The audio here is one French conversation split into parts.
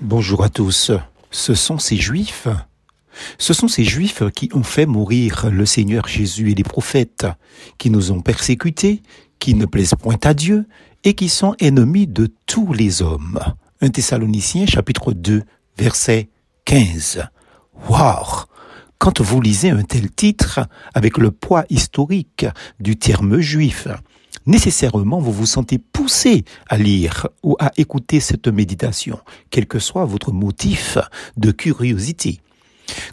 Bonjour à tous. Ce sont ces Juifs. Ce sont ces Juifs qui ont fait mourir le Seigneur Jésus et les prophètes, qui nous ont persécutés, qui ne plaisent point à Dieu et qui sont ennemis de tous les hommes. 1 Thessaloniciens chapitre 2 verset 15. Waouh Quand vous lisez un tel titre avec le poids historique du terme juif, nécessairement vous vous sentez poussé à lire ou à écouter cette méditation, quel que soit votre motif de curiosité.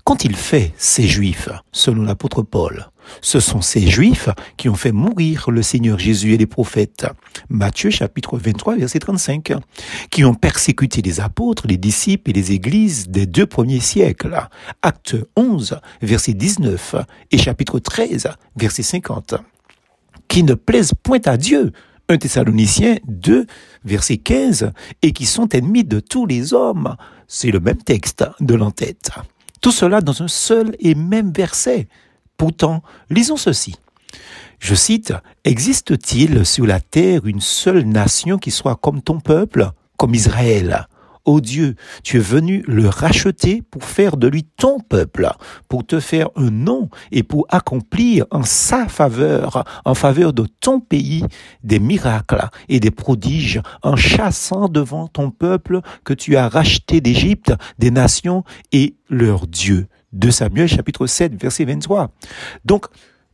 Quand il fait ces Juifs, selon l'apôtre Paul, ce sont ces Juifs qui ont fait mourir le Seigneur Jésus et les prophètes. Matthieu chapitre 23 verset 35. Qui ont persécuté les apôtres, les disciples et les églises des deux premiers siècles. Acte 11 verset 19 et chapitre 13 verset 50 qui ne plaisent point à Dieu. 1 Thessaloniciens 2, verset 15, et qui sont ennemis de tous les hommes. C'est le même texte de l'entête. Tout cela dans un seul et même verset. Pourtant, lisons ceci. Je cite, Existe-t-il sur la terre une seule nation qui soit comme ton peuple, comme Israël? Ô Dieu, tu es venu le racheter pour faire de lui ton peuple, pour te faire un nom et pour accomplir en sa faveur, en faveur de ton pays, des miracles et des prodiges, en chassant devant ton peuple que tu as racheté d'Égypte, des nations et leur Dieu. De Samuel chapitre 7 verset 23. Donc,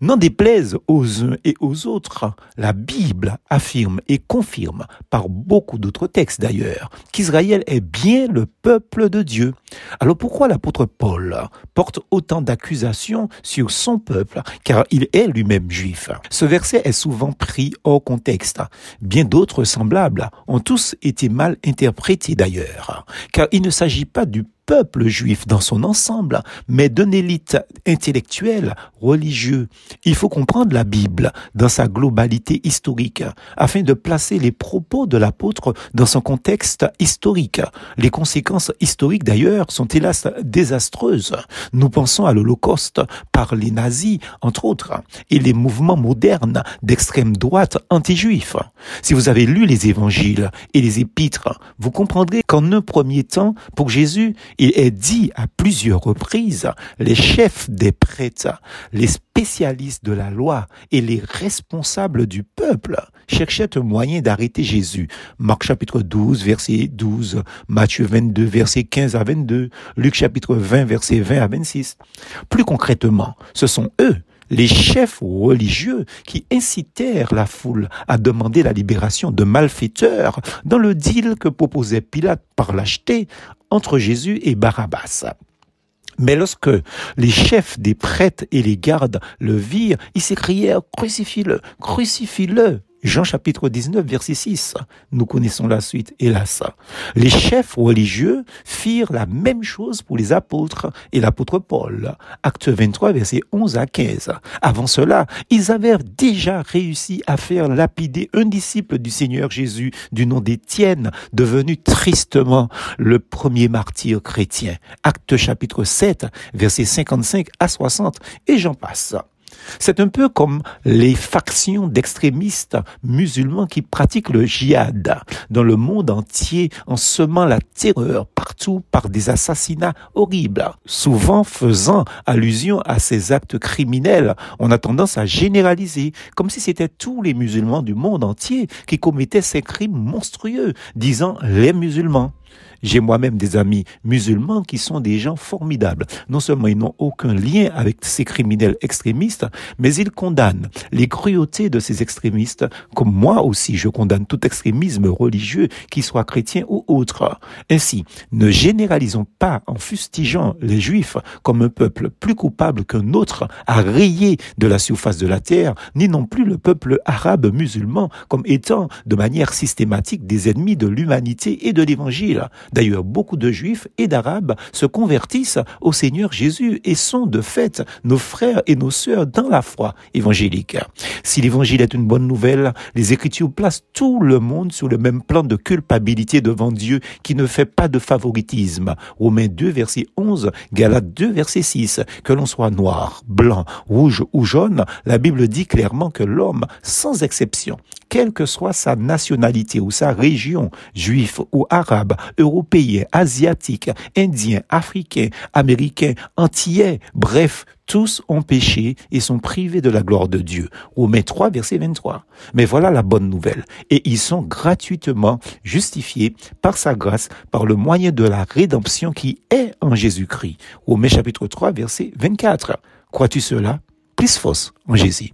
N'en déplaise aux uns et aux autres, la Bible affirme et confirme, par beaucoup d'autres textes d'ailleurs, qu'Israël est bien le peuple de Dieu. Alors pourquoi l'apôtre Paul porte autant d'accusations sur son peuple, car il est lui-même juif? Ce verset est souvent pris hors contexte. Bien d'autres semblables ont tous été mal interprétés d'ailleurs, car il ne s'agit pas du peuple juif dans son ensemble, mais d'une élite intellectuelle, religieuse. Il faut comprendre la Bible dans sa globalité historique, afin de placer les propos de l'apôtre dans son contexte historique. Les conséquences historiques d'ailleurs sont hélas désastreuses. Nous pensons à l'Holocauste par les nazis, entre autres, et les mouvements modernes d'extrême droite anti-juifs. Si vous avez lu les évangiles et les épîtres, vous comprendrez qu'en un premier temps, pour Jésus, il est dit à plusieurs reprises, les chefs des prêtres, les spécialistes de la loi et les responsables du peuple cherchaient un moyen d'arrêter Jésus. Marc chapitre 12, verset 12, Matthieu 22, verset 15 à 22, Luc chapitre 20, verset 20 à 26. Plus concrètement, ce sont eux les chefs religieux qui incitèrent la foule à demander la libération de malfaiteurs dans le deal que proposait Pilate par l'acheter entre Jésus et Barabbas. Mais lorsque les chefs des prêtres et les gardes le virent, ils s'écrièrent, crucifie-le, crucifie-le. Jean chapitre 19, verset 6. Nous connaissons la suite, hélas. Les chefs religieux firent la même chose pour les apôtres et l'apôtre Paul. Acte 23, verset 11 à 15. Avant cela, ils avaient déjà réussi à faire lapider un disciple du Seigneur Jésus du nom d'Étienne, devenu tristement le premier martyr chrétien. Acte chapitre 7, verset 55 à 60, et j'en passe. C'est un peu comme les factions d'extrémistes musulmans qui pratiquent le djihad dans le monde entier en semant la terreur partout par des assassinats horribles, souvent faisant allusion à ces actes criminels. On a tendance à généraliser comme si c'était tous les musulmans du monde entier qui commettaient ces crimes monstrueux, disant les musulmans. J'ai moi-même des amis musulmans qui sont des gens formidables. Non seulement ils n'ont aucun lien avec ces criminels extrémistes, mais ils condamnent les cruautés de ces extrémistes, comme moi aussi je condamne tout extrémisme religieux, qu'il soit chrétien ou autre. Ainsi, ne généralisons pas en fustigeant les juifs comme un peuple plus coupable qu'un autre à rayer de la surface de la terre, ni non plus le peuple arabe musulman comme étant de manière systématique des ennemis de l'humanité et de l'évangile. D'ailleurs, beaucoup de juifs et d'arabes se convertissent au Seigneur Jésus et sont de fait nos frères et nos sœurs dans la foi évangélique. Si l'évangile est une bonne nouvelle, les Écritures placent tout le monde sur le même plan de culpabilité devant Dieu qui ne fait pas de favoritisme. Romains 2, verset 11, Galates 2, verset 6. Que l'on soit noir, blanc, rouge ou jaune, la Bible dit clairement que l'homme, sans exception, quelle que soit sa nationalité ou sa région, juif ou arabe, européen, asiatique, indien, africain, américain, antillais, bref, tous ont péché et sont privés de la gloire de Dieu. Romains 3, verset 23. Mais voilà la bonne nouvelle. Et ils sont gratuitement justifiés par sa grâce, par le moyen de la rédemption qui est en Jésus-Christ. Romains chapitre 3, verset 24. Crois-tu cela? Plus fausse en Jésus.